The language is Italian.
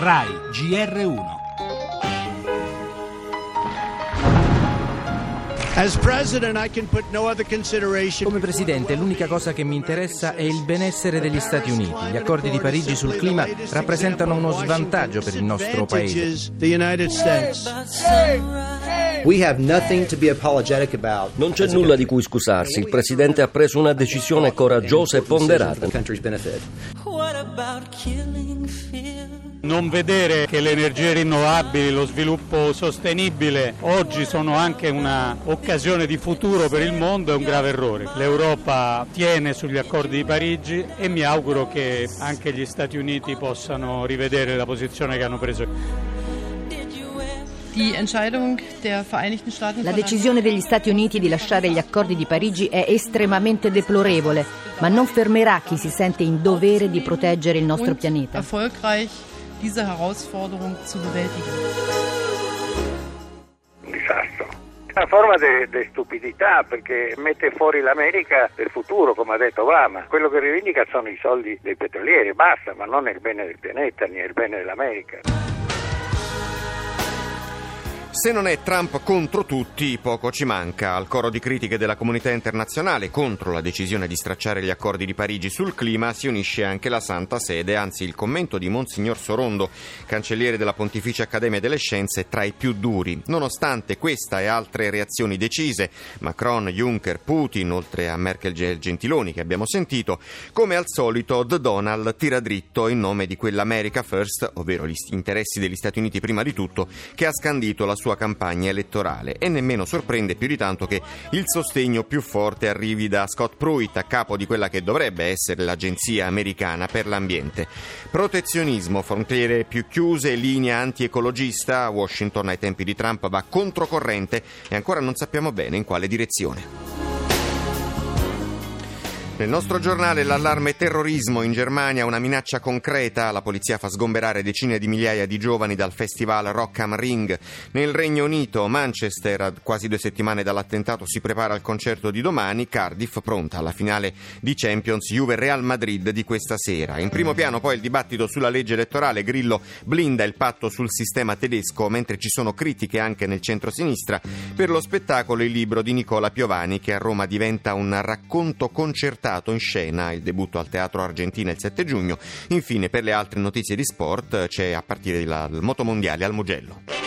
RAI GR1 Come presidente, l'unica cosa che mi interessa è il benessere degli Stati Uniti. Gli accordi di Parigi sul clima rappresentano uno svantaggio per il nostro paese. Non c'è nulla di cui scusarsi. Il presidente ha preso una decisione coraggiosa e ponderata. Non vedere che le energie rinnovabili, lo sviluppo sostenibile oggi sono anche un'occasione di futuro per il mondo è un grave errore. L'Europa tiene sugli accordi di Parigi e mi auguro che anche gli Stati Uniti possano rivedere la posizione che hanno preso. La decisione degli Stati Uniti di lasciare gli accordi di Parigi è estremamente deplorevole, ma non fermerà chi si sente in dovere di proteggere il nostro pianeta. Un disastro. Una forma di stupidità perché mette fuori l'America del futuro, come ha detto Obama. Quello che rivendica sono i soldi dei petrolieri, basta, ma non è il bene del pianeta, né il bene dell'America. Se non è Trump contro tutti, poco ci manca. Al coro di critiche della comunità internazionale contro la decisione di stracciare gli accordi di Parigi sul clima si unisce anche la Santa Sede, anzi il commento di Monsignor Sorondo, cancelliere della Pontificia Accademia delle Scienze, tra i più duri. Nonostante questa e altre reazioni decise, Macron, Juncker, Putin, oltre a Merkel e Gentiloni che abbiamo sentito, come al solito The Donald tira dritto in nome di quell'America First, ovvero gli interessi degli Stati Uniti prima di tutto, che ha scandito la sua campagna elettorale e nemmeno sorprende più di tanto che il sostegno più forte arrivi da Scott Pruitt, a capo di quella che dovrebbe essere l'Agenzia americana per l'ambiente. Protezionismo, frontiere più chiuse, linea antiecologista, Washington ai tempi di Trump va controcorrente e ancora non sappiamo bene in quale direzione. Nel nostro giornale l'allarme terrorismo in Germania, una minaccia concreta, la polizia fa sgomberare decine di migliaia di giovani dal festival Rock am Ring. Nel Regno Unito, Manchester, a quasi due settimane dall'attentato, si prepara al concerto di domani, Cardiff pronta alla finale di Champions Juve-Real Madrid di questa sera. In primo piano poi il dibattito sulla legge elettorale, Grillo blinda il patto sul sistema tedesco, mentre ci sono critiche anche nel centro-sinistra. Per lo spettacolo il libro di Nicola Piovani che a Roma diventa un racconto concertato portato in scena il debutto al Teatro Argentina il 7 giugno. Infine, per le altre notizie di sport, c'è a partire dal Motomondiale al Mugello.